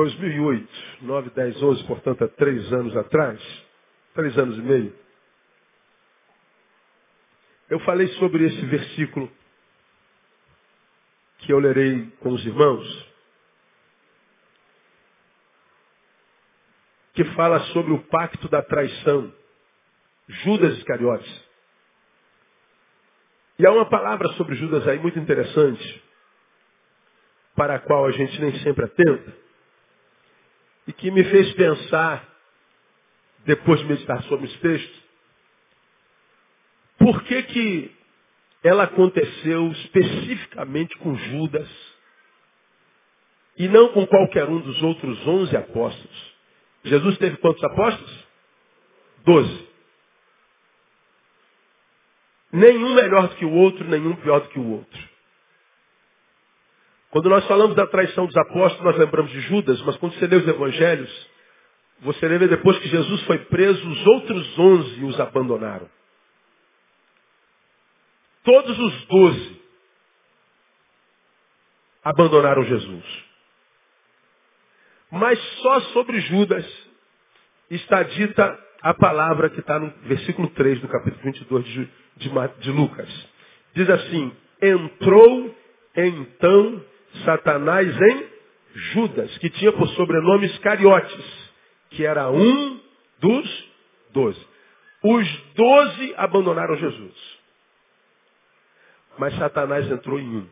ano de 2008, 9, 10, 11, portanto, há três anos atrás, três anos e meio, eu falei sobre esse versículo que eu lerei com os irmãos, que fala sobre o pacto da traição, Judas Iscariotes. E há uma palavra sobre Judas aí muito interessante, para a qual a gente nem sempre atenta, e que me fez pensar, depois de meditar sobre esse texto, por que que ela aconteceu especificamente com Judas e não com qualquer um dos outros onze apóstolos. Jesus teve quantos apóstolos? Doze. Nenhum melhor do que o outro, nenhum pior do que o outro. Quando nós falamos da traição dos apóstolos, nós lembramos de Judas, mas quando você lê os evangelhos, você lê depois que Jesus foi preso, os outros onze os abandonaram. Todos os doze abandonaram Jesus. Mas só sobre Judas está dita a palavra que está no versículo 3 do capítulo 22 de, de, de Lucas. Diz assim, entrou então Satanás em Judas, que tinha por sobrenome Iscariotes, que era um dos doze. Os doze abandonaram Jesus. Mas Satanás entrou em um.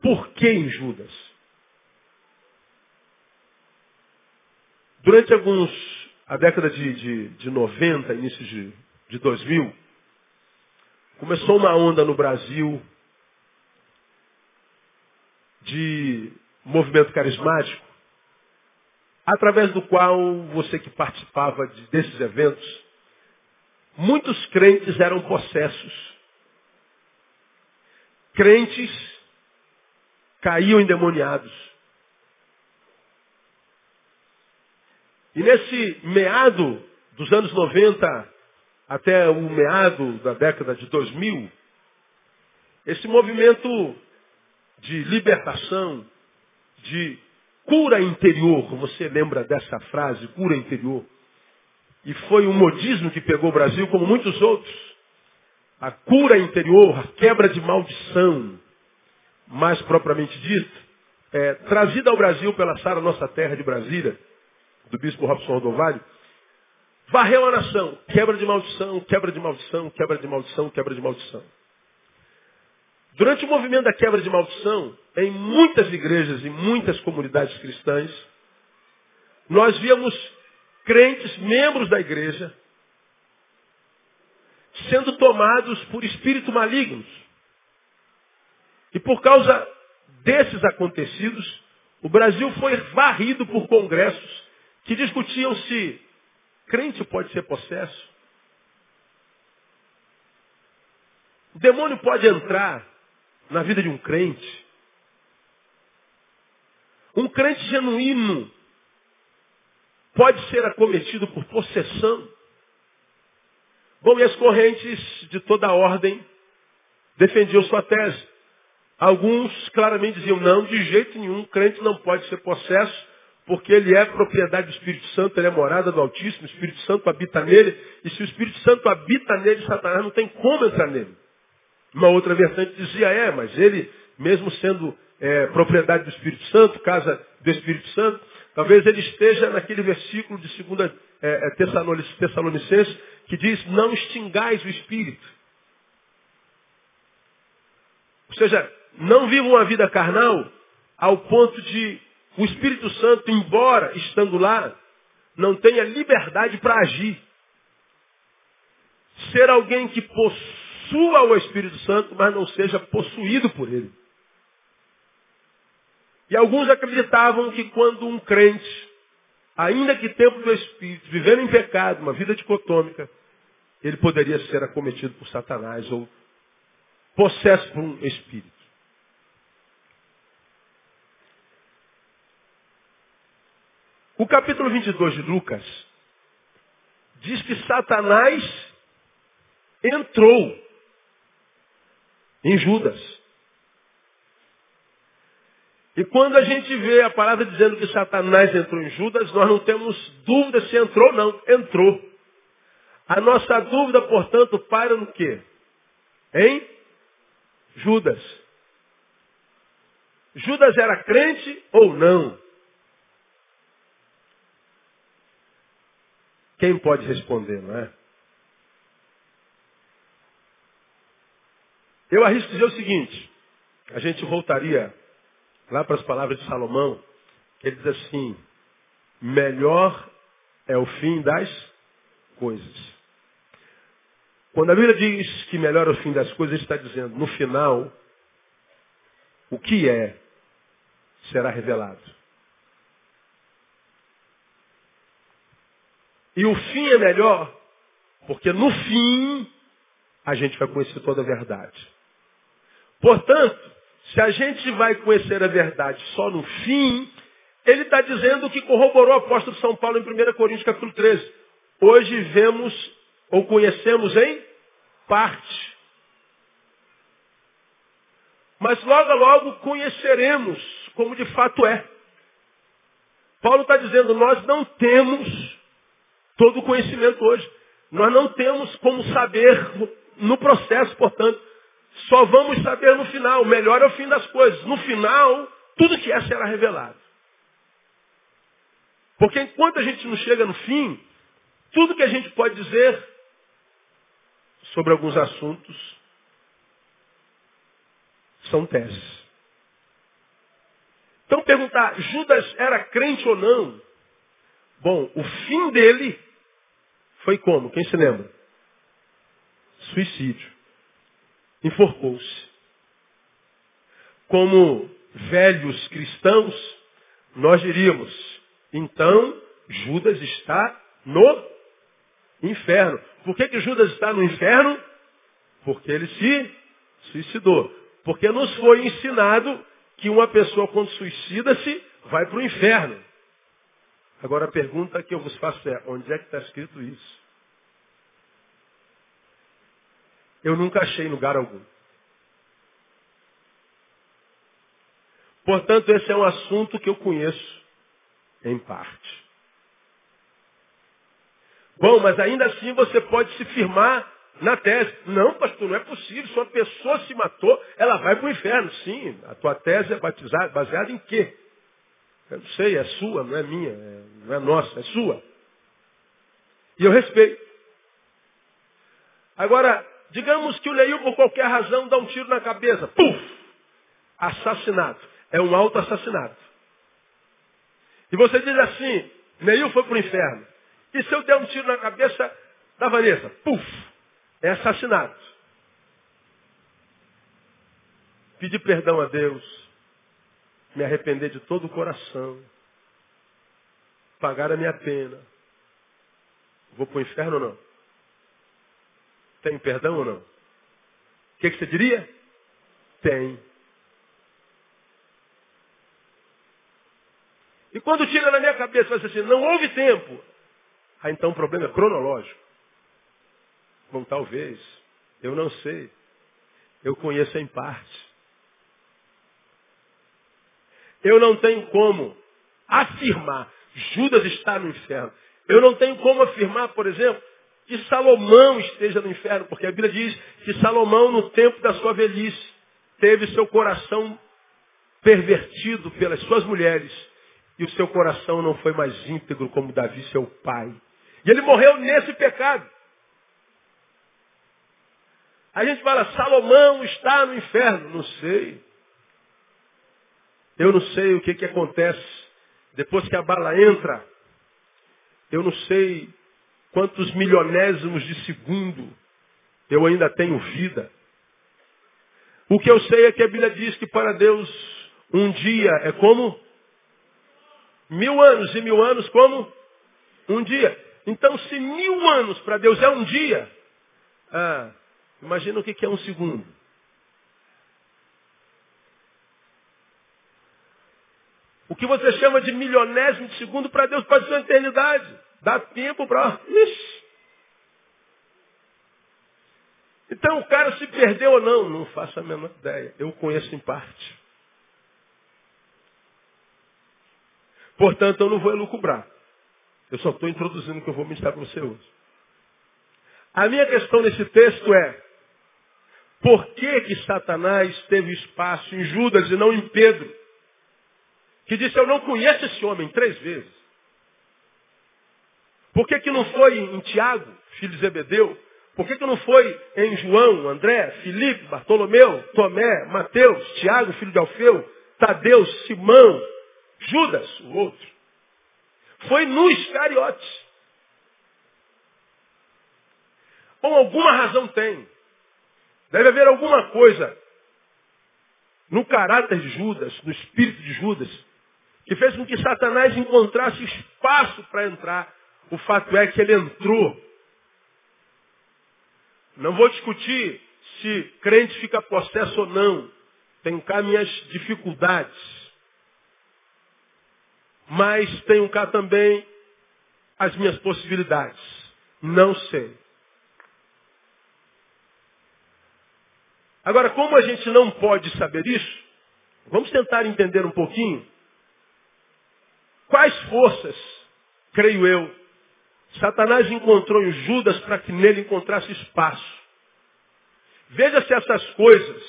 Por que em Judas? Durante alguns, a década de, de, de 90, início de, de 2000, começou uma onda no Brasil de movimento carismático, através do qual você que participava de, desses eventos Muitos crentes eram possessos. Crentes caíam endemoniados. E nesse meado dos anos 90 até o meado da década de 2000, esse movimento de libertação, de cura interior, você lembra dessa frase, cura interior? E foi um modismo que pegou o Brasil, como muitos outros. A cura interior, a quebra de maldição, mais propriamente dito, é, trazida ao Brasil pela Sara Nossa Terra de Brasília, do bispo Robson Rodovalho, varreu a nação. Quebra de maldição, quebra de maldição, quebra de maldição, quebra de maldição. Durante o movimento da quebra de maldição, em muitas igrejas e muitas comunidades cristãs, nós víamos crentes, membros da igreja, sendo tomados por espíritos malignos. E por causa desses acontecidos, o Brasil foi varrido por congressos que discutiam se crente pode ser possesso. O demônio pode entrar na vida de um crente. Um crente genuíno pode ser acometido por possessão. Bom, e as correntes de toda ordem defendiam sua tese. Alguns claramente diziam, não, de jeito nenhum, crente não pode ser possesso, porque ele é propriedade do Espírito Santo, ele é morada do Altíssimo, o Espírito Santo habita nele, e se o Espírito Santo habita nele, Satanás não tem como entrar nele. Uma outra vertente dizia, é, mas ele, mesmo sendo é, propriedade do Espírito Santo, casa do Espírito Santo, Talvez ele esteja naquele versículo de 2 é, é Tessalonicenses que diz, não extingais o Espírito. Ou seja, não vivam uma vida carnal ao ponto de o Espírito Santo, embora estando lá, não tenha liberdade para agir. Ser alguém que possua o Espírito Santo, mas não seja possuído por ele. E alguns acreditavam que quando um crente, ainda que tempo do Espírito, vivendo em pecado, uma vida dicotômica, ele poderia ser acometido por Satanás ou possesso por um espírito. O capítulo 22 de Lucas diz que Satanás entrou em Judas. E quando a gente vê a palavra dizendo que Satanás entrou em Judas, nós não temos dúvida se entrou ou não. Entrou. A nossa dúvida, portanto, para no quê? Em Judas. Judas era crente ou não? Quem pode responder, não é? Eu arrisco dizer o seguinte, a gente voltaria lá para as palavras de Salomão, ele diz assim, melhor é o fim das coisas. Quando a Bíblia diz que melhor é o fim das coisas, ele está dizendo, no final, o que é será revelado. E o fim é melhor, porque no fim a gente vai conhecer toda a verdade. Portanto, se a gente vai conhecer a verdade só no fim, ele está dizendo que corroborou o apóstolo São Paulo em 1 Coríntios capítulo 13. Hoje vemos ou conhecemos em parte. Mas logo logo conheceremos como de fato é. Paulo está dizendo, nós não temos todo o conhecimento hoje. Nós não temos como saber no processo, portanto. Só vamos saber no final. Melhor é o fim das coisas. No final, tudo que é será revelado. Porque enquanto a gente não chega no fim, tudo que a gente pode dizer sobre alguns assuntos são teses. Então perguntar, Judas era crente ou não? Bom, o fim dele foi como? Quem se lembra? Suicídio. Enforcou-se. Como velhos cristãos, nós diríamos, então Judas está no inferno. Por que, que Judas está no inferno? Porque ele se suicidou. Porque nos foi ensinado que uma pessoa quando suicida-se vai para o inferno. Agora a pergunta que eu vos faço é, onde é que está escrito isso? Eu nunca achei lugar algum. Portanto, esse é um assunto que eu conheço em parte. Bom, mas ainda assim você pode se firmar na tese. Não, pastor, não é possível. Se uma pessoa se matou, ela vai para o inferno. Sim, a tua tese é batizada, baseada em quê? Eu não sei, é sua, não é minha, é, não é nossa, é sua. E eu respeito. Agora, digamos que o Neil, por qualquer razão, dá um tiro na cabeça. Puf! Assassinato. É um auto-assassinato. E você diz assim, Neil foi para o inferno. E se eu der um tiro na cabeça da Vanessa? Puf! É assassinato. Pedir perdão a Deus me arrepender de todo o coração, pagar a minha pena. Vou para o inferno ou não? Tem perdão ou não? O que, que você diria? Tem. E quando tira na minha cabeça, vai assim, não houve tempo. Ah, então o problema é cronológico. Bom, talvez. Eu não sei. Eu conheço em parte. Eu não tenho como afirmar, Judas está no inferno. Eu não tenho como afirmar, por exemplo, que Salomão esteja no inferno, porque a Bíblia diz que Salomão, no tempo da sua velhice, teve seu coração pervertido pelas suas mulheres, e o seu coração não foi mais íntegro como Davi, seu pai. E ele morreu nesse pecado. A gente fala, Salomão está no inferno. Não sei. Eu não sei o que, que acontece depois que a bala entra. Eu não sei quantos milionésimos de segundo eu ainda tenho vida. O que eu sei é que a Bíblia diz que para Deus um dia é como mil anos e mil anos como um dia. Então, se mil anos para Deus é um dia, ah, imagina o que é um segundo. O que você chama de milionésimo de segundo para Deus pode ser uma eternidade. Dá tempo para. Então o cara se perdeu ou não? Não faço a menor ideia. Eu conheço em parte. Portanto, eu não vou elucubrar. Eu só estou introduzindo o que eu vou ministrar para você hoje. A minha questão nesse texto é, por que que Satanás teve espaço em Judas e não em Pedro? Que disse, eu não conheço esse homem três vezes. Por que que não foi em Tiago, filho de Zebedeu? Por que, que não foi em João, André, Filipe, Bartolomeu, Tomé, Mateus, Tiago, filho de Alfeu, Tadeu, Simão, Judas, o outro? Foi no Iscariotes. Ou alguma razão tem. Deve haver alguma coisa no caráter de Judas, no espírito de Judas, que fez com que Satanás encontrasse espaço para entrar. O fato é que ele entrou não vou discutir se crente fica possesso ou não. Tenho cá minhas dificuldades. Mas tenho cá também as minhas possibilidades. Não sei. Agora, como a gente não pode saber isso, vamos tentar entender um pouquinho quais forças, creio eu, Satanás encontrou em Judas para que nele encontrasse espaço. Veja se essas coisas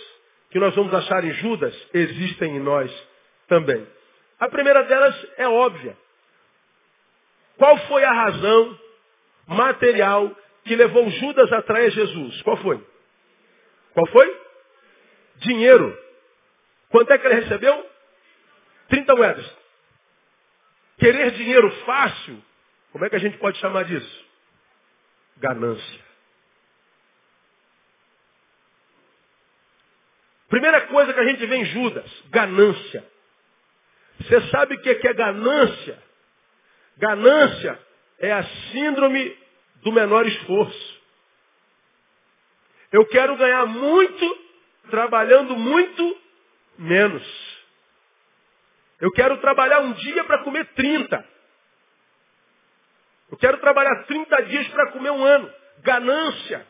que nós vamos achar em Judas existem em nós também. A primeira delas é óbvia. Qual foi a razão material que levou Judas a trair Jesus? Qual foi? Qual foi? Dinheiro. Quanto é que ele recebeu? 30 moedas. Querer dinheiro fácil como é que a gente pode chamar disso? Ganância. Primeira coisa que a gente vê em Judas, ganância. Você sabe o que é ganância? Ganância é a síndrome do menor esforço. Eu quero ganhar muito trabalhando muito menos. Eu quero trabalhar um dia para comer 30. Eu quero trabalhar 30 dias para comer um ano. Ganância.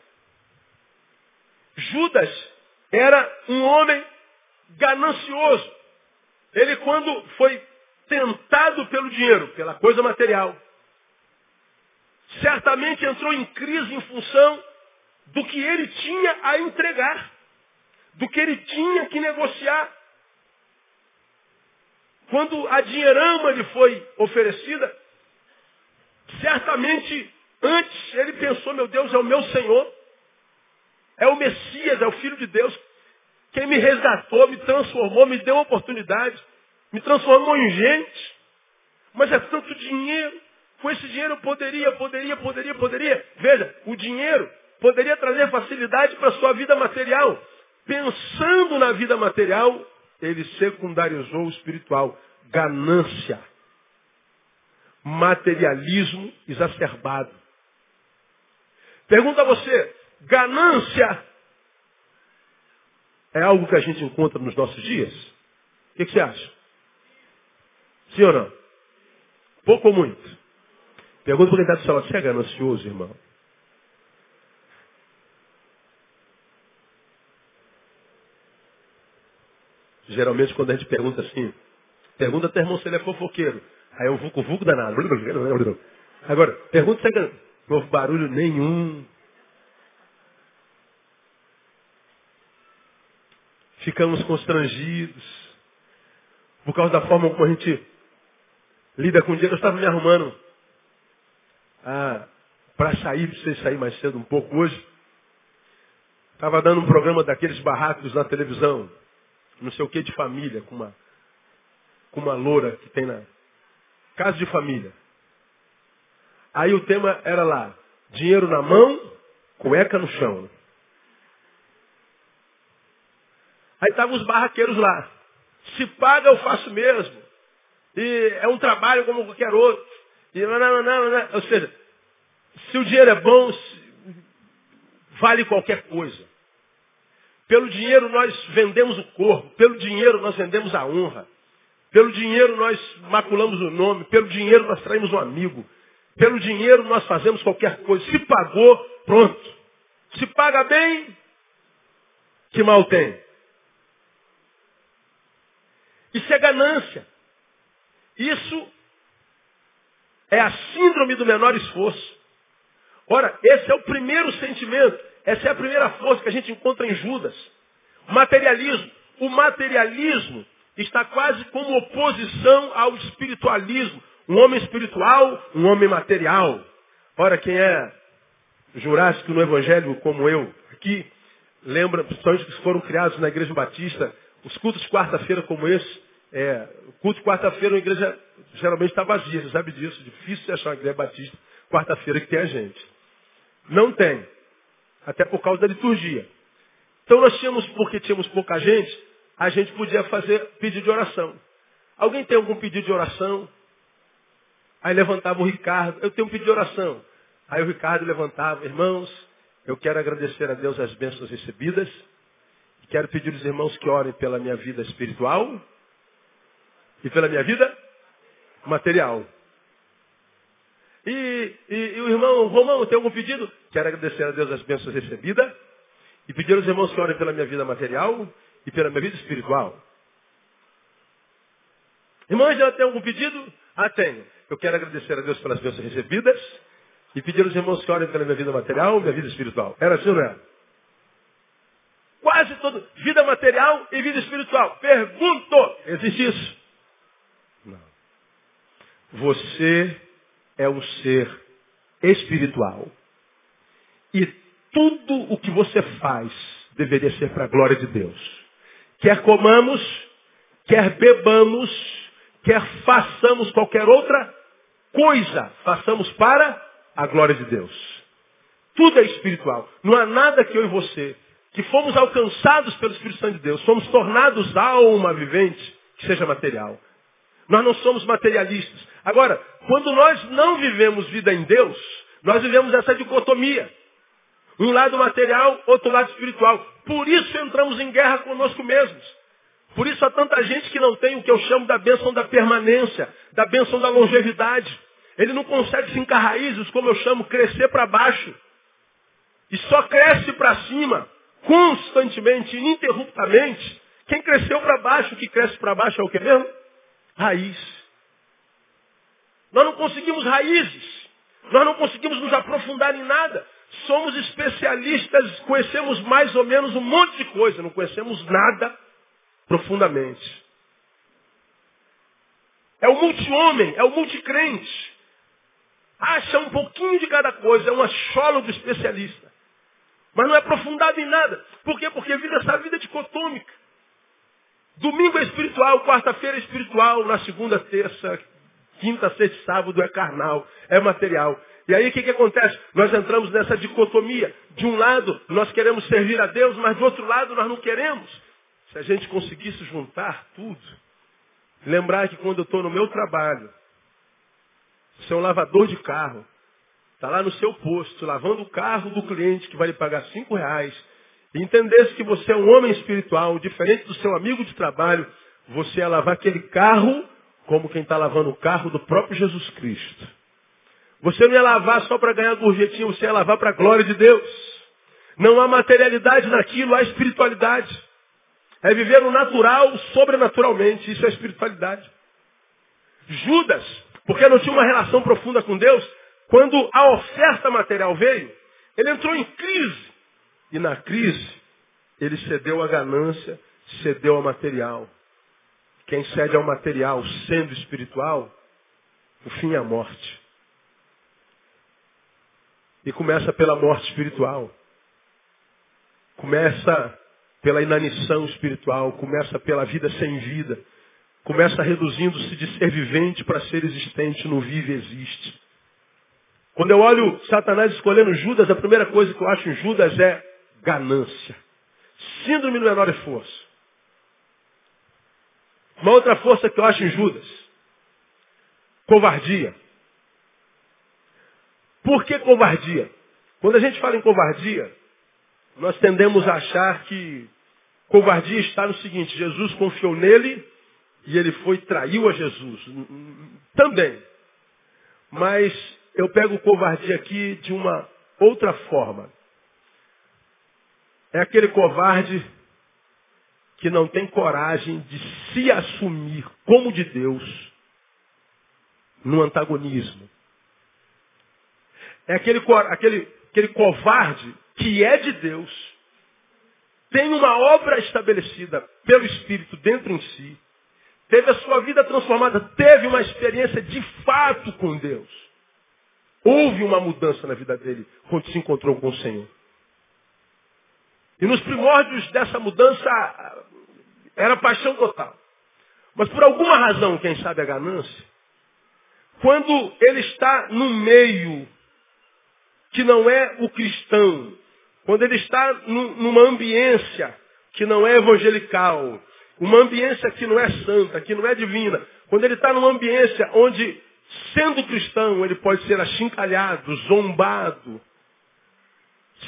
Judas era um homem ganancioso. Ele, quando foi tentado pelo dinheiro, pela coisa material, certamente entrou em crise em função do que ele tinha a entregar, do que ele tinha que negociar. Quando a dinheirama lhe foi oferecida, Certamente, antes ele pensou, meu Deus, é o meu Senhor. É o Messias, é o Filho de Deus. Quem me resgatou, me transformou, me deu oportunidade. Me transformou em gente. Mas é tanto dinheiro. Com esse dinheiro eu poderia, poderia, poderia, poderia. Veja, o dinheiro poderia trazer facilidade para a sua vida material. Pensando na vida material, ele secundarizou o espiritual. Ganância materialismo exacerbado. Pergunta a você, ganância é algo que a gente encontra nos nossos dias? O que, que você acha? Sim ou não? Pouco ou muito? Pergunta para quem está do seu você é ganancioso, irmão? Geralmente quando a gente pergunta assim, pergunta até irmão se ele é fofoqueiro. Aí eu vuco, vuco danado. Agora, pergunta se é não houve barulho nenhum. Ficamos constrangidos. Por causa da forma como a gente lida com o dinheiro. Eu estava me arrumando ah, para sair, precisei sair mais cedo um pouco hoje. Estava dando um programa daqueles barracos na televisão. Não sei o que de família, com uma, com uma loura que tem na, Casa de família. Aí o tema era lá, dinheiro na mão, cueca no chão. Aí estavam os barraqueiros lá. Se paga, eu faço mesmo. E é um trabalho como qualquer outro. E não, não, não, não. Ou seja, se o dinheiro é bom, vale qualquer coisa. Pelo dinheiro nós vendemos o corpo, pelo dinheiro nós vendemos a honra. Pelo dinheiro nós maculamos o nome, pelo dinheiro nós traímos um amigo, pelo dinheiro nós fazemos qualquer coisa. Se pagou, pronto. Se paga bem, que mal tem. Isso é ganância. Isso É a síndrome do menor esforço. Ora, esse é o primeiro sentimento. Essa é a primeira força que a gente encontra em Judas. Materialismo. O materialismo está quase como oposição ao espiritualismo. Um homem espiritual, um homem material. Ora, quem é jurássico no Evangelho, como eu, aqui, lembra, principalmente que foram criados na Igreja Batista, os cultos de quarta-feira como esse, é, culto de quarta-feira na igreja geralmente está vazia, você sabe disso, difícil achar uma igreja batista quarta-feira que tem a gente. Não tem. Até por causa da liturgia. Então nós tínhamos, porque tínhamos pouca gente, a gente podia fazer pedido de oração. Alguém tem algum pedido de oração? Aí levantava o Ricardo, eu tenho um pedido de oração. Aí o Ricardo levantava, irmãos, eu quero agradecer a Deus as bênçãos recebidas. Quero pedir aos irmãos que orem pela minha vida espiritual e pela minha vida material. E, e, e, o irmão Romão tem algum pedido? Quero agradecer a Deus as bênçãos recebidas e pedir aos irmãos que orem pela minha vida material e pela minha vida espiritual. Irmãos, já tem algum pedido? Ah, tenho. Eu quero agradecer a Deus pelas bênçãos recebidas e pedir aos irmãos que orem pela minha vida material e minha vida espiritual. Era assim ou não era? Quase todo. Vida material e vida espiritual. Pergunto, existe isso? Não. Você é um ser espiritual. E tudo o que você faz deveria ser para a glória de Deus. Quer comamos, quer bebamos, quer façamos qualquer outra coisa, façamos para a glória de Deus. Tudo é espiritual. Não há nada que eu e você, que fomos alcançados pelo Espírito Santo de Deus, somos tornados alma vivente, que seja material. Nós não somos materialistas. Agora, quando nós não vivemos vida em Deus, nós vivemos essa dicotomia. Um lado material, outro lado espiritual. Por isso entramos em guerra conosco mesmos. Por isso há tanta gente que não tem o que eu chamo da bênção da permanência, da bênção da longevidade. Ele não consegue fincar raízes, como eu chamo, crescer para baixo. E só cresce para cima, constantemente, ininterruptamente. Quem cresceu para baixo, o que cresce para baixo é o que mesmo? Raiz. Nós não conseguimos raízes. Nós não conseguimos nos aprofundar em nada. Somos especialistas, conhecemos mais ou menos um monte de coisa, não conhecemos nada profundamente. É o multi-homem, é o multicrente. Acha um pouquinho de cada coisa, é um achólogo especialista. Mas não é aprofundado em nada. Por quê? Porque vive essa vida dicotômica. Domingo é espiritual, quarta-feira é espiritual, na segunda, terça, quinta, sexta, sábado é carnal, é material. E aí o que, que acontece? Nós entramos nessa dicotomia. De um lado, nós queremos servir a Deus, mas do outro lado, nós não queremos. Se a gente conseguisse juntar tudo, lembrar que quando eu estou no meu trabalho, você é um lavador de carro. Está lá no seu posto, lavando o carro do cliente que vai lhe pagar cinco reais. E entendesse que você é um homem espiritual, diferente do seu amigo de trabalho, você ia lavar aquele carro como quem está lavando o carro do próprio Jesus Cristo. Você não ia lavar só para ganhar gorjetinha, você ia lavar para a glória de Deus. Não há materialidade naquilo, há espiritualidade. É viver o natural sobrenaturalmente, isso é espiritualidade. Judas porque não tinha uma relação profunda com Deus. Quando a oferta material veio, ele entrou em crise. E na crise, ele cedeu à ganância, cedeu ao material. Quem cede ao material sendo espiritual, o fim é a morte. E começa pela morte espiritual. Começa pela inanição espiritual, começa pela vida sem vida começa reduzindo-se de ser vivente para ser existente, no vive existe. Quando eu olho Satanás escolhendo Judas, a primeira coisa que eu acho em Judas é ganância. Síndrome do menor esforço. Uma outra força que eu acho em Judas. Covardia. Por que covardia? Quando a gente fala em covardia, nós tendemos a achar que covardia está no seguinte, Jesus confiou nele e ele foi traiu a Jesus. Também. Mas eu pego covardia aqui de uma outra forma. É aquele covarde que não tem coragem de se assumir como de Deus no antagonismo. É aquele, aquele, aquele covarde que é de Deus, tem uma obra estabelecida pelo Espírito dentro em si, teve a sua vida transformada, teve uma experiência de fato com Deus. Houve uma mudança na vida dele quando se encontrou com o Senhor. E nos primórdios dessa mudança era paixão total. Mas por alguma razão, quem sabe a ganância, quando ele está no meio que não é o cristão, quando ele está numa ambiência que não é evangelical, uma ambiência que não é santa, que não é divina, quando ele está numa ambiência onde, sendo cristão, ele pode ser achincalhado, zombado,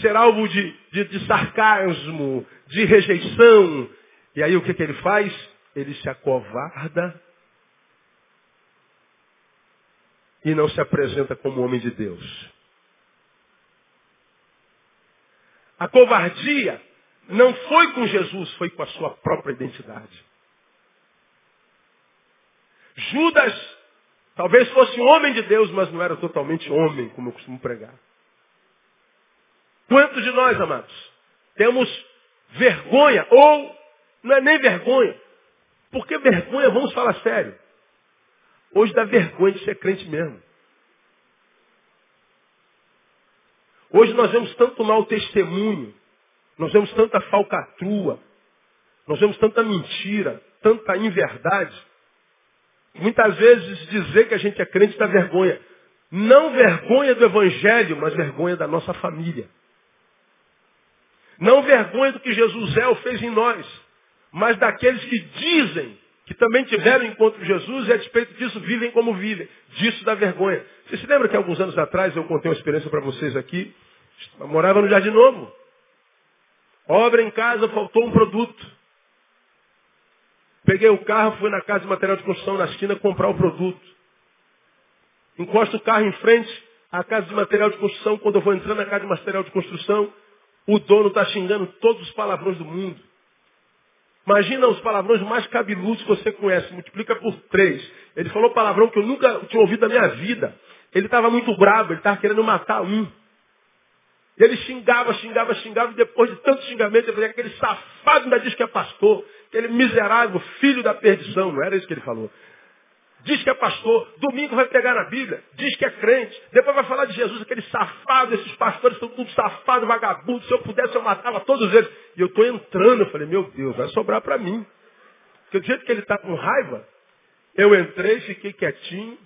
ser alvo de, de, de sarcasmo, de rejeição. E aí o que, que ele faz? Ele se acovarda e não se apresenta como homem de Deus. A covardia não foi com Jesus, foi com a sua própria identidade. Judas talvez fosse homem de Deus, mas não era totalmente homem, como eu costumo pregar. Quantos de nós, amados, temos vergonha, ou não é nem vergonha, porque vergonha, vamos falar sério. Hoje dá vergonha de ser crente mesmo. Hoje nós vemos tanto mau testemunho, nós vemos tanta falcatrua, nós vemos tanta mentira, tanta inverdade. Muitas vezes dizer que a gente é crente dá vergonha. Não vergonha do Evangelho, mas vergonha da nossa família. Não vergonha do que Jesus é ou fez em nós, mas daqueles que dizem que também tiveram encontro com Jesus e a despeito disso vivem como vivem. Disso dá vergonha. Você se lembra que alguns anos atrás eu contei uma experiência para vocês aqui? Eu morava no Jardim Novo. Obra em casa, faltou um produto. Peguei o carro, fui na casa de material de construção na esquina comprar o produto. Encosto o carro em frente à casa de material de construção. Quando eu vou entrando na casa de material de construção, o dono está xingando todos os palavrões do mundo. Imagina os palavrões mais cabeludos que você conhece, multiplica por três. Ele falou palavrão que eu nunca tinha ouvido na minha vida. Ele estava muito bravo, ele estava querendo matar um. Ele xingava, xingava, xingava, e depois de tanto xingamento, ele falou, aquele safado ainda diz que é pastor, aquele miserável, filho da perdição, não era isso que ele falou. Diz que é pastor, domingo vai pegar na Bíblia, diz que é crente, depois vai falar de Jesus, aquele safado, esses pastores são tudo safado, vagabundo, se eu pudesse eu matava todos eles. E eu estou entrando, eu falei, meu Deus, vai sobrar para mim. Porque do jeito que ele está com raiva, eu entrei, fiquei quietinho,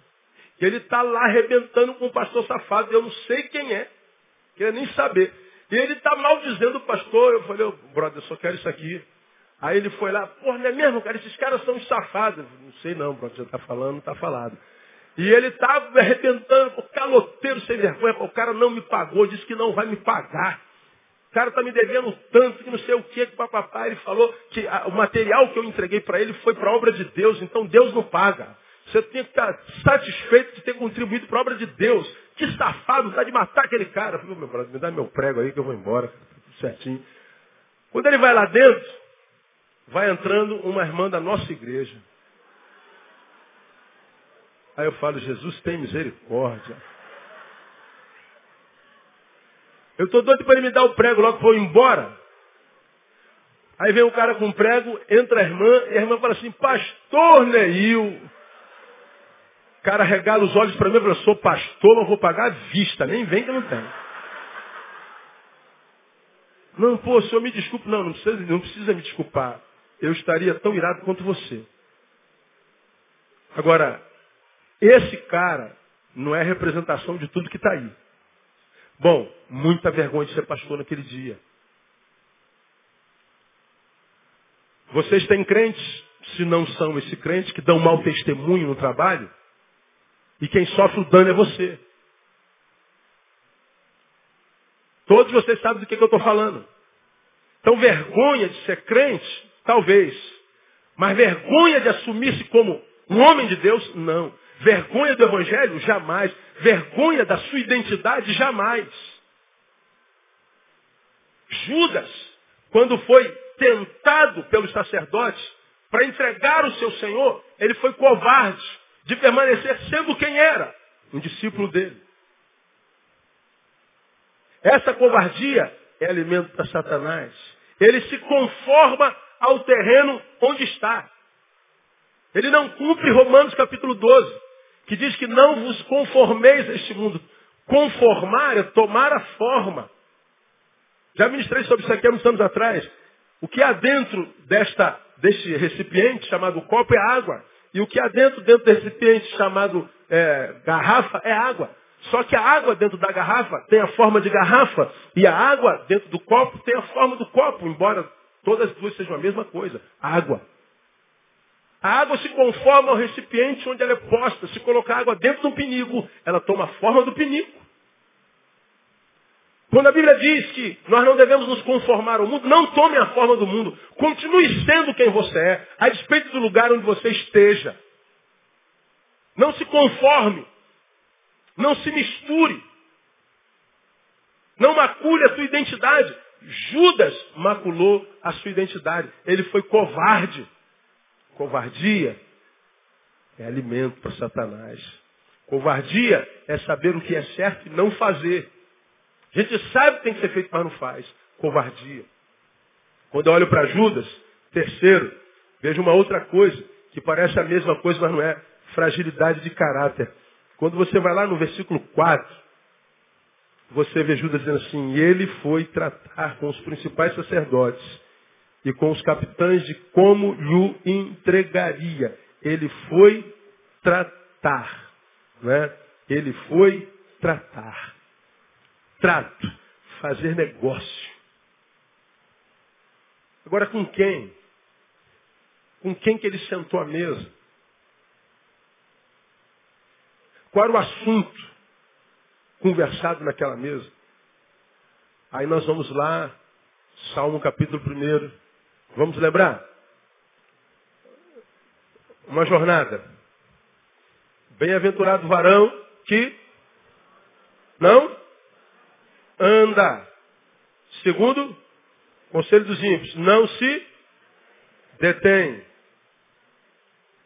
e ele está lá arrebentando com o pastor safado, eu não sei quem é, queria nem saber. E ele está maldizendo o pastor, eu falei, oh, brother, eu só quero isso aqui. Aí ele foi lá, porra, não é mesmo, cara? Esses caras são safados. Não sei não, pronto, já está falando, está falado. E ele estava tá arrebentando, o caloteiro sem vergonha, o cara não me pagou, disse que não vai me pagar. O cara está me devendo tanto que não sei o que, que papapá. Ele falou que a, o material que eu entreguei para ele foi para a obra de Deus, então Deus não paga. Você tem que estar satisfeito de ter contribuído para a obra de Deus. Que safado, está de matar aquele cara. Eu falei, meu brother, me dá meu prego aí que eu vou embora. Tudo certinho. Quando ele vai lá dentro, vai entrando uma irmã da nossa igreja. Aí eu falo, Jesus tem misericórdia. Eu estou doido para ele me dar o prego logo for embora. Aí vem o cara com o prego, entra a irmã, e a irmã fala assim, pastor Neil. O cara regala os olhos para mim e fala, sou pastor, mas vou pagar à vista, nem vem que eu não tenho. Não, pô, senhor me desculpe, não, não precisa, não precisa me desculpar eu estaria tão irado quanto você. Agora, esse cara não é representação de tudo que está aí. Bom, muita vergonha de ser pastor naquele dia. Vocês têm crentes, se não são esse crente, que dão mau testemunho no trabalho, e quem sofre o dano é você. Todos vocês sabem do que, que eu estou falando. Então, vergonha de ser crente Talvez. Mas vergonha de assumir-se como um homem de Deus? Não. Vergonha do Evangelho? Jamais. Vergonha da sua identidade? Jamais. Judas, quando foi tentado pelos sacerdotes para entregar o seu Senhor, ele foi covarde de permanecer sendo quem era, um discípulo dele. Essa covardia é alimento para Satanás. Ele se conforma ao terreno onde está. Ele não cumpre Romanos capítulo 12, que diz que não vos conformeis a este mundo. Conformar é tomar a forma. Já ministrei sobre isso aqui há uns anos atrás. O que há dentro desta, deste recipiente chamado copo é água. E o que há dentro, dentro desse recipiente chamado é, garrafa é água. Só que a água dentro da garrafa tem a forma de garrafa e a água dentro do copo tem a forma do copo, embora todas as duas sejam a mesma coisa, água. A água se conforma ao recipiente onde ela é posta. Se colocar água dentro de um pinico, ela toma a forma do pinico. Quando a Bíblia diz que nós não devemos nos conformar ao mundo, não tome a forma do mundo. Continue sendo quem você é, a despeito do lugar onde você esteja. Não se conforme. Não se misture. Não macule a sua identidade. Judas maculou a sua identidade. Ele foi covarde. Covardia é alimento para Satanás. Covardia é saber o que é certo e não fazer. A gente sabe que tem que ser feito, mas não faz. Covardia. Quando eu olho para Judas, terceiro, vejo uma outra coisa, que parece a mesma coisa, mas não é. Fragilidade de caráter. Quando você vai lá no versículo 4, você vê Judas dizendo assim, ele foi tratar com os principais sacerdotes e com os capitães de como lhe entregaria. Ele foi tratar. Né? Ele foi tratar. Trato. Fazer negócio. Agora com quem? Com quem que ele sentou à mesa? Qual era o assunto conversado naquela mesa? Aí nós vamos lá, Salmo capítulo 1. Vamos lembrar? Uma jornada. Bem-aventurado varão que não anda. Segundo, conselho dos ímpios, não se detém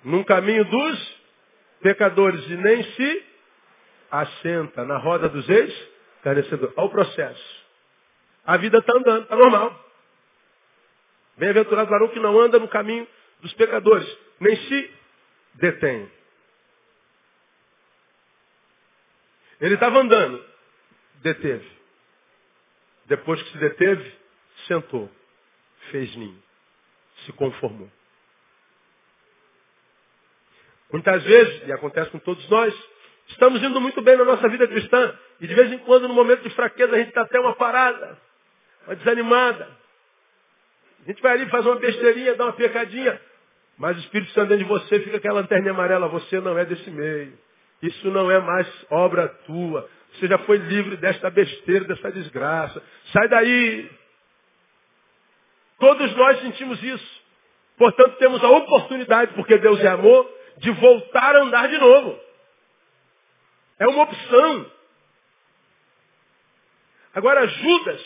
num caminho dos pecadores e nem se assenta na roda dos ex carecedores. Olha o processo. A vida está andando, está normal. Bem-aventurado varão que não anda no caminho dos pecadores, nem se detém. Ele estava andando, deteve. Depois que se deteve, sentou, fez ninho, se conformou. Muitas vezes, e acontece com todos nós, estamos indo muito bem na nossa vida cristã. E de vez em quando, no momento de fraqueza, a gente está até uma parada, uma desanimada. A gente vai ali, faz uma besteirinha, dá uma pecadinha. Mas o Espírito Santo dentro de você fica aquela lanterna amarela. Você não é desse meio. Isso não é mais obra tua. Você já foi livre desta besteira, dessa desgraça. Sai daí. Todos nós sentimos isso. Portanto, temos a oportunidade, porque Deus é amor, de voltar a andar de novo. É uma opção. Agora, Judas,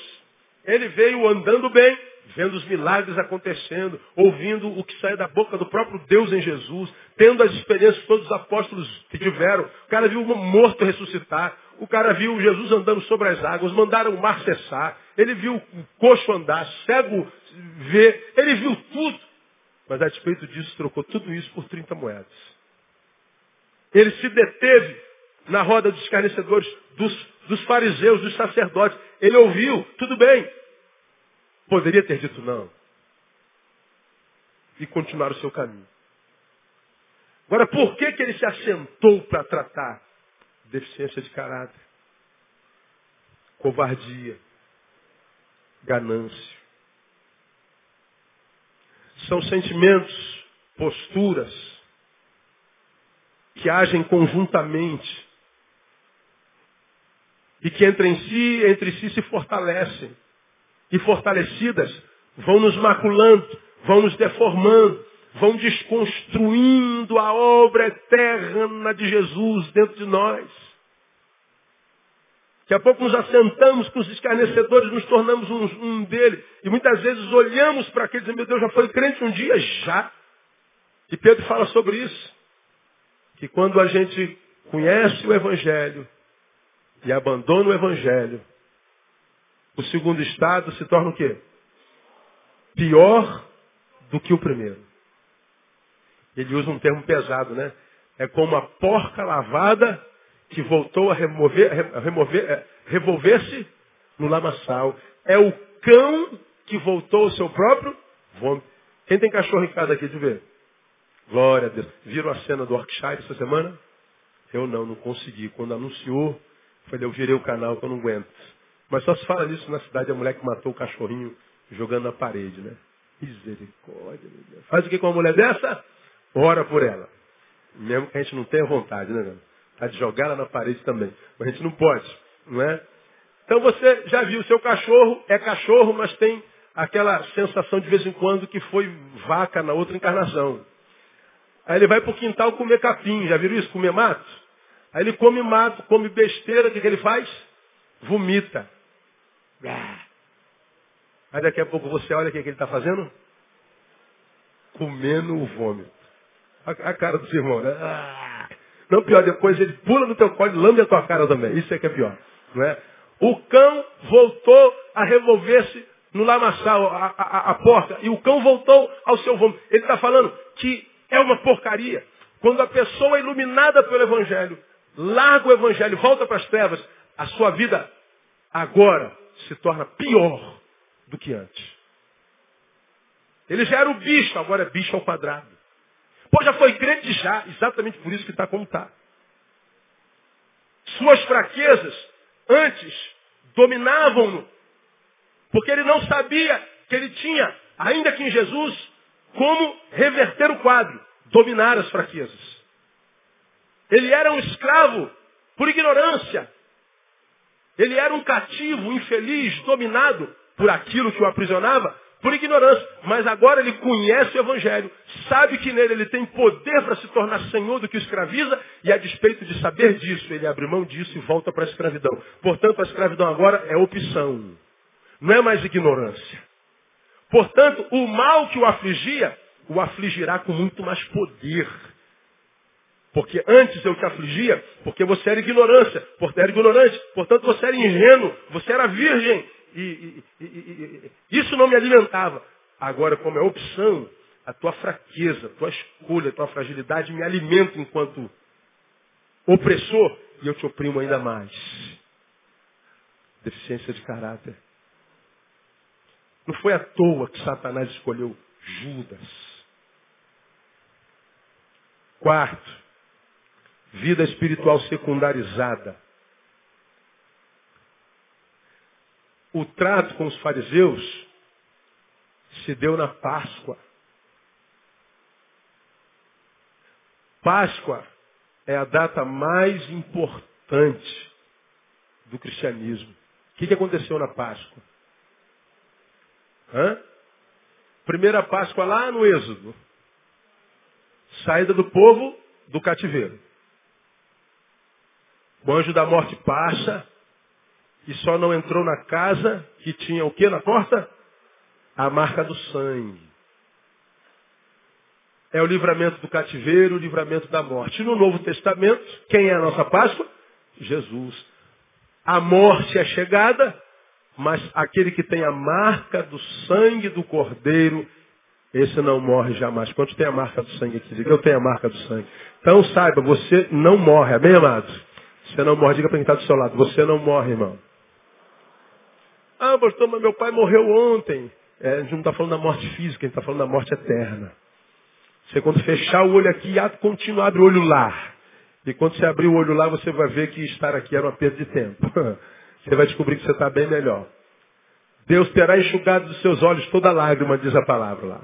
ele veio andando bem, vendo os milagres acontecendo, ouvindo o que sai da boca do próprio Deus em Jesus, tendo as experiências que todos os apóstolos tiveram. O cara viu um morto ressuscitar, o cara viu Jesus andando sobre as águas, mandaram o mar cessar, ele viu o coxo andar, cego ver, ele viu tudo. Mas a despeito disso, trocou tudo isso por 30 moedas. Ele se deteve na roda dos escarnecedores, dos, dos fariseus, dos sacerdotes. Ele ouviu, tudo bem. Poderia ter dito não. E continuar o seu caminho. Agora, por que, que ele se assentou para tratar? Deficiência de caráter, covardia, ganância são sentimentos, posturas que agem conjuntamente e que entre si, entre si se fortalecem. E fortalecidas vão nos maculando, vão nos deformando, vão desconstruindo a obra eterna de Jesus dentro de nós. Daqui a pouco nos assentamos com os escarnecedores, nos tornamos um, um dele. E muitas vezes olhamos para aqueles e meu Deus, já foi crente um dia? Já. E Pedro fala sobre isso. Que quando a gente conhece o Evangelho e abandona o Evangelho, o segundo estado se torna o quê? Pior do que o primeiro. Ele usa um termo pesado, né? É como a porca lavada que voltou a remover, remover, é, revolver-se no lamaçal. É o cão que voltou ao seu próprio vômito. Quem tem cachorro em casa aqui de ver? Glória a Deus. Viram a cena do Yorkshire essa semana? Eu não, não consegui. Quando anunciou, falei, eu virei o canal que eu não aguento. Mas só se fala nisso na cidade, a mulher que matou o cachorrinho jogando na parede, né? Misericórdia, meu Deus. Faz o que com uma mulher dessa? Ora por ela. Mesmo que a gente não tenha vontade, né, Está de jogar ela na parede também. Mas a gente não pode, não é? Então você já viu, seu cachorro é cachorro, mas tem aquela sensação de vez em quando que foi vaca na outra encarnação. Aí ele vai para o quintal comer capim, já viram isso? Comer mato? Aí ele come mato, come besteira, o que, que ele faz? Vomita. Aí daqui a pouco você olha o que, que ele está fazendo? Comendo o vômito. A, a cara do irmão, né? Ah. Não, pior, depois ele pula no teu colo e lambe a tua cara também. Isso é que é pior. Não é? O cão voltou a revolver-se no lamaçal, a, a, a, porta, e o cão voltou ao seu vômito. Ele está falando que é uma porcaria. Quando a pessoa é iluminada pelo Evangelho, larga o Evangelho, volta para as trevas, a sua vida agora se torna pior do que antes. Ele já era o bicho, agora é bicho ao quadrado. Pô, já foi crente já, exatamente por isso que está como está. Suas fraquezas, antes, dominavam-no. Porque ele não sabia que ele tinha, ainda que em Jesus, como reverter o quadro, dominar as fraquezas. Ele era um escravo por ignorância. Ele era um cativo, infeliz, dominado por aquilo que o aprisionava, por ignorância. Mas agora ele conhece o Evangelho, sabe que nele ele tem poder para se tornar senhor do que o escraviza, e a despeito de saber disso, ele abre mão disso e volta para a escravidão. Portanto, a escravidão agora é opção, não é mais ignorância. Portanto, o mal que o afligia, o afligirá com muito mais poder. Porque antes eu te afligia, porque você era ignorância, porque era ignorante, portanto você era ingênuo, você era virgem, e, e, e, e, isso não me alimentava. Agora, como é opção, a tua fraqueza, a tua escolha, a tua fragilidade me alimenta enquanto opressor e eu te oprimo ainda mais. Deficiência de caráter. Não foi à toa que Satanás escolheu Judas. Quarto, vida espiritual secundarizada. O trato com os fariseus se deu na Páscoa. Páscoa é a data mais importante do cristianismo. O que, aconteceu na Páscoa? Hã? Primeira Páscoa lá no Êxodo. Saída do povo do cativeiro. O anjo da morte passa, e só não entrou na casa que tinha o que na porta? A marca do sangue. É o livramento do cativeiro, o livramento da morte. No Novo Testamento, quem é a nossa Páscoa? Jesus. A morte é chegada, mas aquele que tem a marca do sangue do Cordeiro, esse não morre jamais. Quantos tem a marca do sangue aqui? Diga, eu tenho a marca do sangue. Então saiba, você não morre, amém, amados? Você não morre, diga para quem está do seu lado, você não morre, irmão. Ah, pastor, mas meu pai morreu ontem. É, a gente não está falando da morte física, a gente está falando da morte eterna. Você quando fechar o olho aqui, ato continuar, abre o olho lá. E quando você abrir o olho lá, você vai ver que estar aqui era uma perda de tempo. Você vai descobrir que você está bem melhor. Deus terá enxugado dos seus olhos toda lágrima, diz a palavra lá.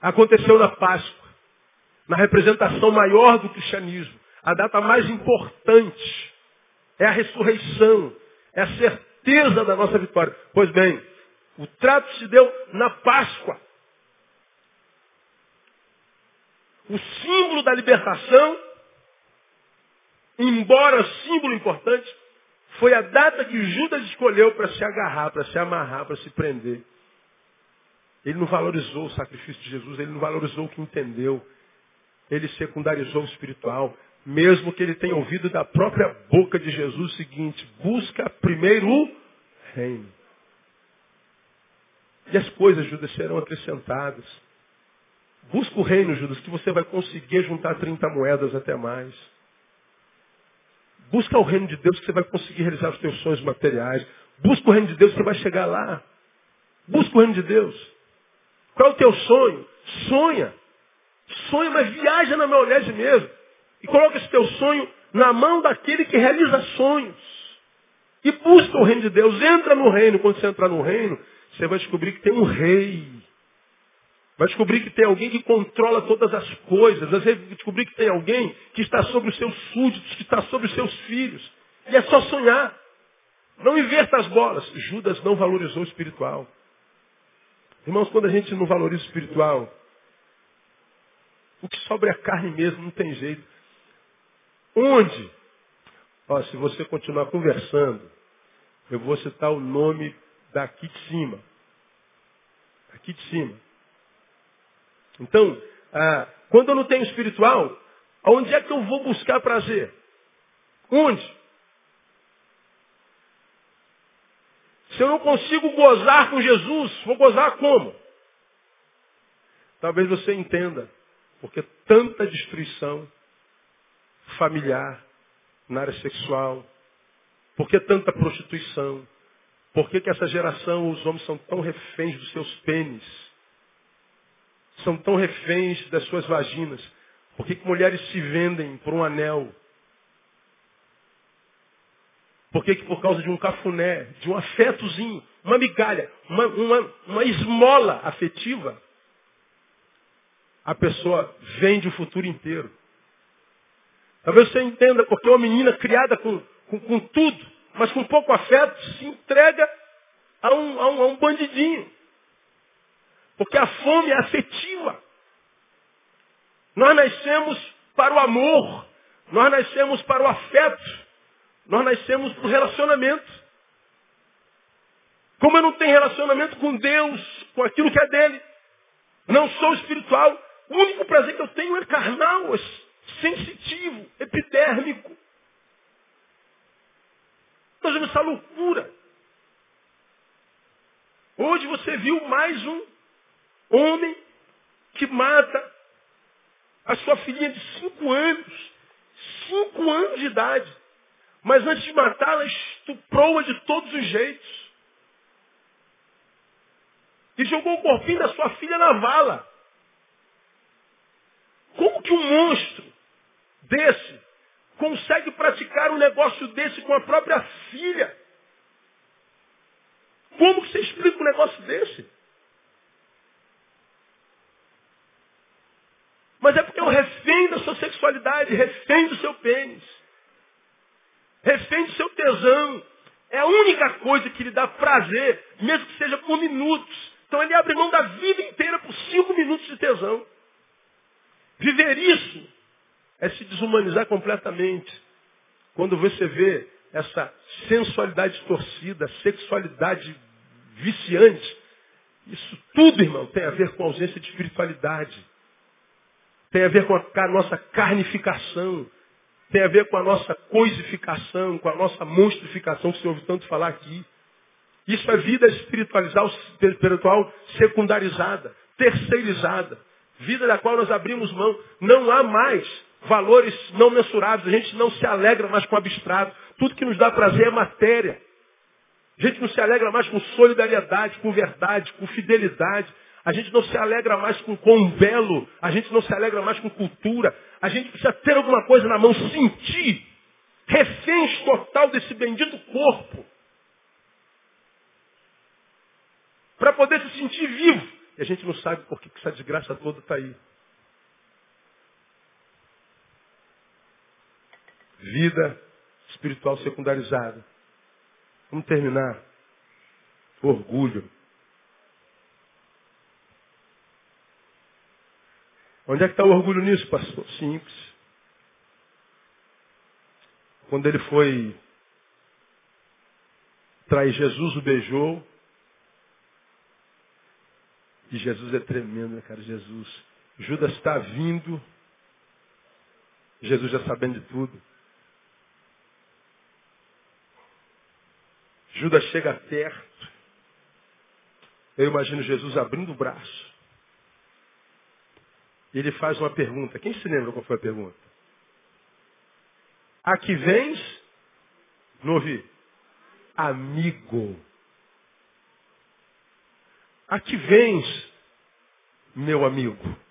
Aconteceu na Páscoa, na representação maior do cristianismo. A data mais importante é a ressurreição, é a certeza da nossa vitória. Pois bem, o trato se deu na Páscoa. O símbolo da libertação, embora símbolo importante, foi a data que Judas escolheu para se agarrar, para se amarrar, para se prender. Ele não valorizou o sacrifício de Jesus, ele não valorizou o que entendeu. Ele secundarizou o espiritual. Mesmo que ele tenha ouvido da própria boca de Jesus o seguinte, busca primeiro o reino. E as coisas, Judas, serão acrescentadas. Busca o reino, Judas, que você vai conseguir juntar 30 moedas até mais. Busca o reino de Deus que você vai conseguir realizar os teus sonhos materiais. Busca o reino de Deus que você vai chegar lá. Busca o reino de Deus. Qual é o teu sonho? Sonha. Sonha, mas viaja na maionese mesmo. E coloca esse teu sonho na mão daquele que realiza sonhos. E busca o reino de Deus. Entra no reino. Quando você entrar no reino, você vai descobrir que tem um rei. Vai descobrir que tem alguém que controla todas as coisas. Vai descobrir que tem alguém que está sobre os seus súditos, que está sobre os seus filhos. E é só sonhar. Não inverta as bolas. Judas não valorizou o espiritual. Irmãos, quando a gente não valoriza o espiritual, o que sobra é a carne mesmo, não tem jeito. Onde? Ó, se você continuar conversando, eu vou citar o nome daqui de cima. Aqui de cima. Então, ah, quando eu não tenho espiritual, aonde é que eu vou buscar prazer? Onde? Se eu não consigo gozar com Jesus, vou gozar como? Talvez você entenda, porque tanta destruição familiar, na área sexual, por que tanta prostituição? Por que, que essa geração, os homens são tão reféns dos seus pênis? São tão reféns das suas vaginas? Por que, que mulheres se vendem por um anel? Por que, que por causa de um cafuné, de um afetozinho, uma migalha, uma, uma, uma esmola afetiva, a pessoa vende o futuro inteiro? Talvez você entenda porque uma menina criada com, com, com tudo, mas com pouco afeto, se entrega a um, a um, a um bandidinho. Porque a fome é afetiva. Nós nascemos para o amor. Nós nascemos para o afeto. Nós nascemos para o relacionamento. Como eu não tenho relacionamento com Deus, com aquilo que é dele, não sou espiritual, o único prazer que eu tenho é carnal, é sensitivo, epidérmico. Nós vemos essa loucura. Hoje você viu mais um homem que mata a sua filhinha de cinco anos. Cinco anos de idade. Mas antes de matá-la, estuprou-a de todos os jeitos. E jogou o corpinho da sua filha na vala. Como que um monstro desse consegue praticar um negócio desse com a própria filha? Como que você explica um negócio desse? Mas é porque é o refém da sua sexualidade, refém do seu pênis, refém do seu tesão. É a única coisa que lhe dá prazer, mesmo que seja por minutos. Então ele abre mão da vida inteira por cinco minutos de tesão. Viver isso é se desumanizar completamente. Quando você vê essa sensualidade distorcida, sexualidade viciante, isso tudo, irmão, tem a ver com a ausência de espiritualidade. Tem a ver com a nossa carnificação. Tem a ver com a nossa coisificação, com a nossa monstrificação que se ouve tanto falar aqui. Isso é vida espiritualizada, espiritual secundarizada, terceirizada. Vida da qual nós abrimos mão. Não há mais valores não mensuráveis. A gente não se alegra mais com abstrato. Tudo que nos dá prazer é matéria. A gente não se alegra mais com solidariedade, com verdade, com fidelidade. A gente não se alegra mais com, com belo. A gente não se alegra mais com cultura. A gente precisa ter alguma coisa na mão, sentir. Reféns total desse bendito corpo. Para poder se sentir vivo. E a gente não sabe por que essa desgraça toda está aí. Vida espiritual secundarizada. Vamos terminar. Orgulho. Onde é que está o orgulho nisso, pastor? Simples. Quando ele foi trair Jesus, o beijou. E Jesus é tremendo, né, cara? Jesus. Judas está vindo. Jesus já sabendo de tudo. Judas chega perto. Eu imagino Jesus abrindo o braço. E ele faz uma pergunta. Quem se lembra qual foi a pergunta? A que vens? Não ouvi. Amigo. A que vens, meu amigo?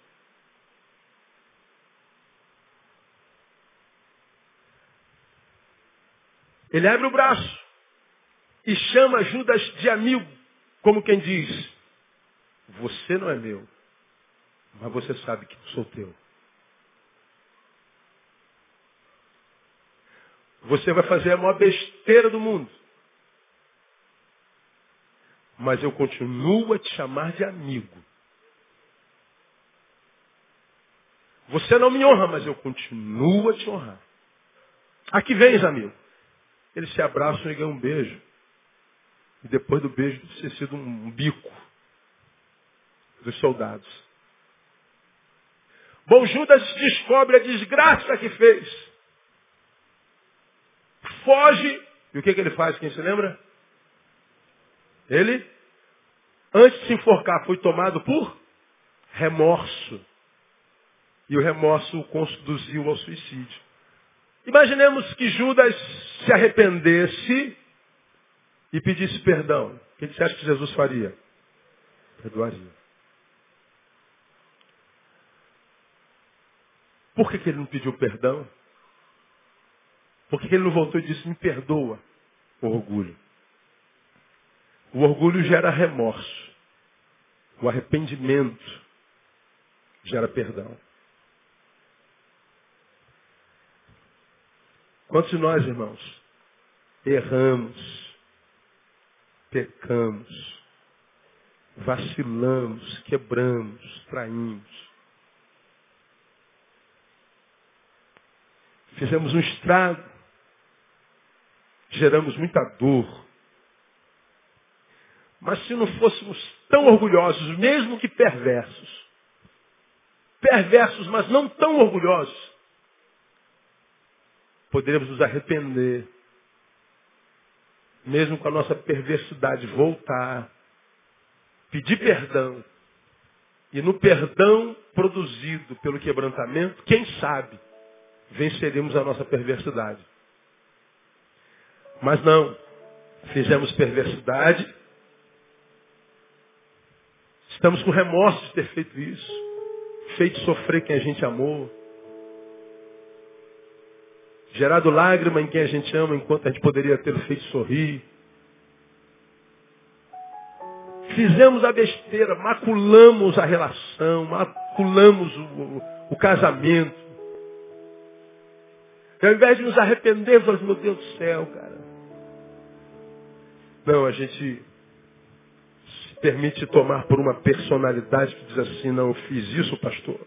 Ele abre o braço e chama Judas de amigo, como quem diz: Você não é meu, mas você sabe que sou teu. Você vai fazer a maior besteira do mundo. Mas eu continuo a te chamar de amigo. Você não me honra, mas eu continuo a te honrar. Aqui vens, amigo. Eles se abraçam e ganham um beijo. E depois do beijo deve ter sido um bico dos soldados. Bom, Judas descobre a desgraça que fez. Foge. E o que, que ele faz? Quem se lembra? Ele, antes de se enforcar, foi tomado por remorso. E o remorso o conduziu ao suicídio. Imaginemos que Judas se arrependesse e pedisse perdão. O que você acha que Jesus faria? Perdoaria. Por que, que ele não pediu perdão? Por que ele não voltou e disse, me perdoa? O orgulho. O orgulho gera remorso. O arrependimento gera perdão. Quantos de nós, irmãos, erramos, pecamos, vacilamos, quebramos, traímos. Fizemos um estrago, geramos muita dor. Mas se não fôssemos tão orgulhosos, mesmo que perversos, perversos, mas não tão orgulhosos, poderemos nos arrepender, mesmo com a nossa perversidade, voltar, pedir perdão. E no perdão produzido pelo quebrantamento, quem sabe, venceremos a nossa perversidade. Mas não, fizemos perversidade, estamos com remorso de ter feito isso, feito sofrer quem a gente amou, gerado lágrima em quem a gente ama, enquanto a gente poderia ter feito sorrir. Fizemos a besteira, maculamos a relação, maculamos o, o, casamento. E ao invés de nos arrependermos, meu Deus do céu, cara. Não, a gente se permite tomar por uma personalidade que diz assim, não, eu fiz isso, pastor.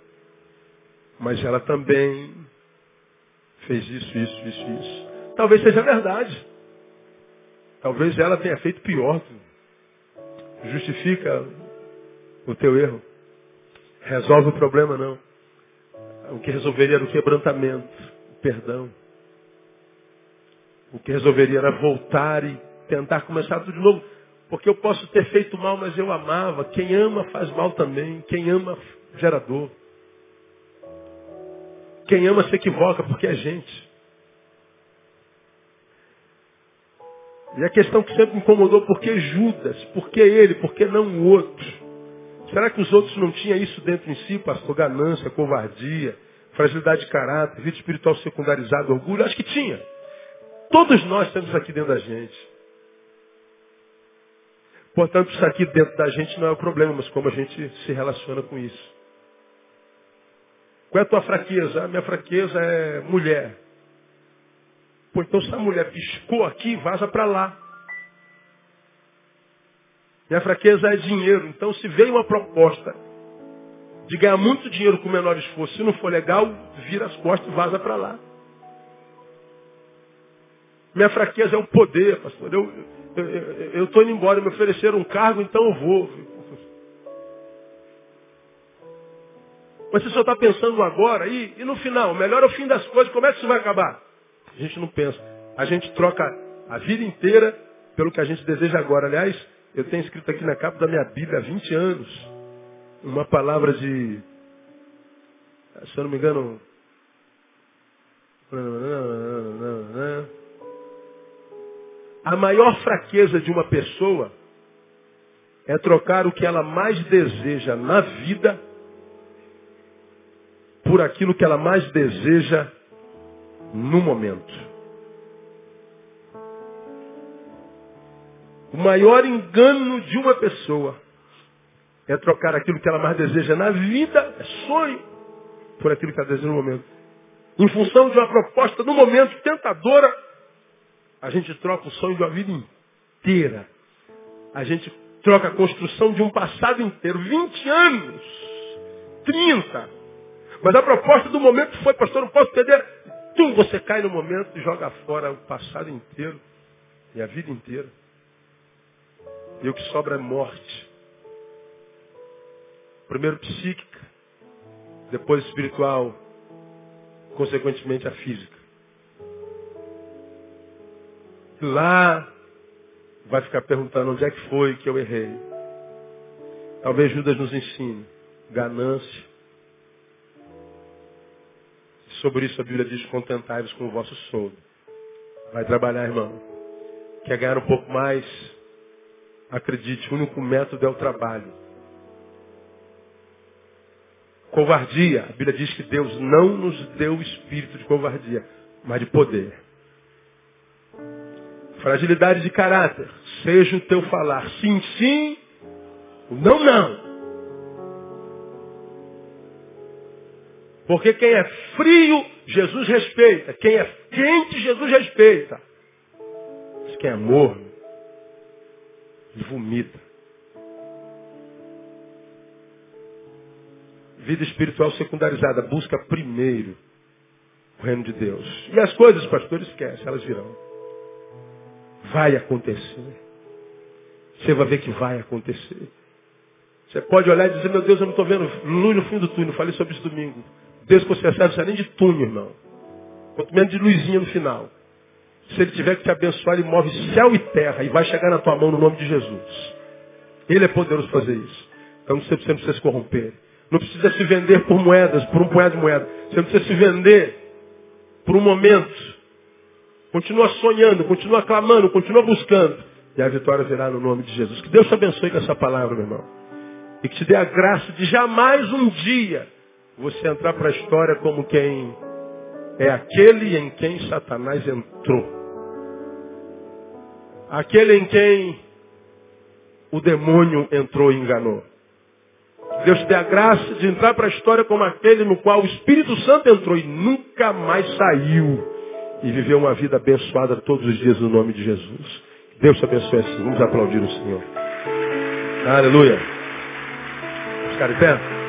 Mas ela também fez isso, isso, isso, isso. Talvez seja verdade. Talvez ela tenha feito pior. Justifica o teu erro. Resolve o problema, não. O que resolveria era o quebrantamento, o perdão. O que resolveria era voltar e tentar começar tudo de novo. Porque eu posso ter feito mal, mas eu amava. Quem ama faz mal também. Quem ama gera dor. Quem ama se equivoca porque é gente. E a questão que sempre me incomodou, por que Judas? Por que ele? Por que não o outro? Será que os outros não tinham isso dentro em si, pastor? Ganância, covardia, fragilidade de caráter, vida espiritual secundarizada, orgulho? Acho que tinha. Todos nós temos aqui dentro da gente. Portanto, isso aqui dentro da gente não é o problema, mas como a gente se relaciona com isso. Qual é a tua fraqueza? A minha fraqueza é mulher. Pô, então se a mulher piscou aqui, vaza para lá. Minha fraqueza é dinheiro. Então se veio uma proposta de ganhar muito dinheiro com menor esforço, se não for legal, vira as costas e vaza para lá. Minha fraqueza é o poder, pastor. Eu estou indo embora, me ofereceram um cargo, então eu vou. Mas você só está pensando agora e, e no final, melhor é o fim das coisas, como é que isso vai acabar? A gente não pensa. A gente troca a vida inteira pelo que a gente deseja agora. Aliás, Eu tenho escrito aqui na capa da minha Bíblia há 20 anos uma palavra de, se eu não me engano, a maior fraqueza de uma pessoa é trocar o que ela mais deseja na vida por aquilo que ela mais deseja no momento. O maior engano de uma pessoa é trocar aquilo que ela mais deseja na vida, é sonho, por aquilo que ela deseja no momento. Em função de uma proposta no momento tentadora, a gente troca o sonho de uma vida inteira. A gente troca a construção de um passado inteiro. 20 anos, 30. Mas a proposta do momento foi, pastor, não posso perder. Tum, você cai no momento e joga fora o passado inteiro e a vida inteira. E o que sobra é morte. Primeiro psíquica, depois espiritual, consequentemente a física. Lá vai ficar perguntando onde é que foi que eu errei. Talvez Judas nos ensine. Ganância. Sobre isso a Bíblia diz, contentai-vos com o vosso soldo. Vai trabalhar, irmão. Quer ganhar um pouco mais? Acredite, o único método é o trabalho. Covardia. A Bíblia diz que Deus não nos deu o espírito de covardia, mas de poder. Fragilidade de caráter. Seja o teu falar sim, sim, não, não. Porque quem é frio, Jesus respeita. Quem é quente, Jesus respeita. Mas quem é morno, vomita. Vida espiritual secundarizada. Busca primeiro o reino de Deus. E as coisas, pastor, esquece, elas virão. Vai acontecer. Você vai ver que vai acontecer. Você pode olhar e dizer, meu Deus, eu não estou vendo luz no fim do túnel. Falei sobre isso domingo. Deus serve não precisa nem de túnel, irmão. Quanto menos de luzinha no final. Se ele tiver que te abençoar, ele move céu e terra e vai chegar na tua mão no nome de Jesus. Ele é poderoso fazer isso. Então você não precisa se corromper. Não precisa se vender por moedas, por um punhado de moeda. Você não precisa se vender por um momento. Continua sonhando, continua clamando, continua buscando. E a vitória virá no nome de Jesus. Que Deus te abençoe com essa palavra, meu irmão. E que te dê a graça de jamais um dia você entrar para a história como quem é aquele em quem Satanás entrou. Aquele em quem o demônio entrou e enganou. Deus te dê a graça de entrar para a história como aquele no qual o Espírito Santo entrou e nunca mais saiu. E viveu uma vida abençoada todos os dias no nome de Jesus. Deus te abençoe assim. Vamos aplaudir o Senhor. Aleluia. Os caras pé.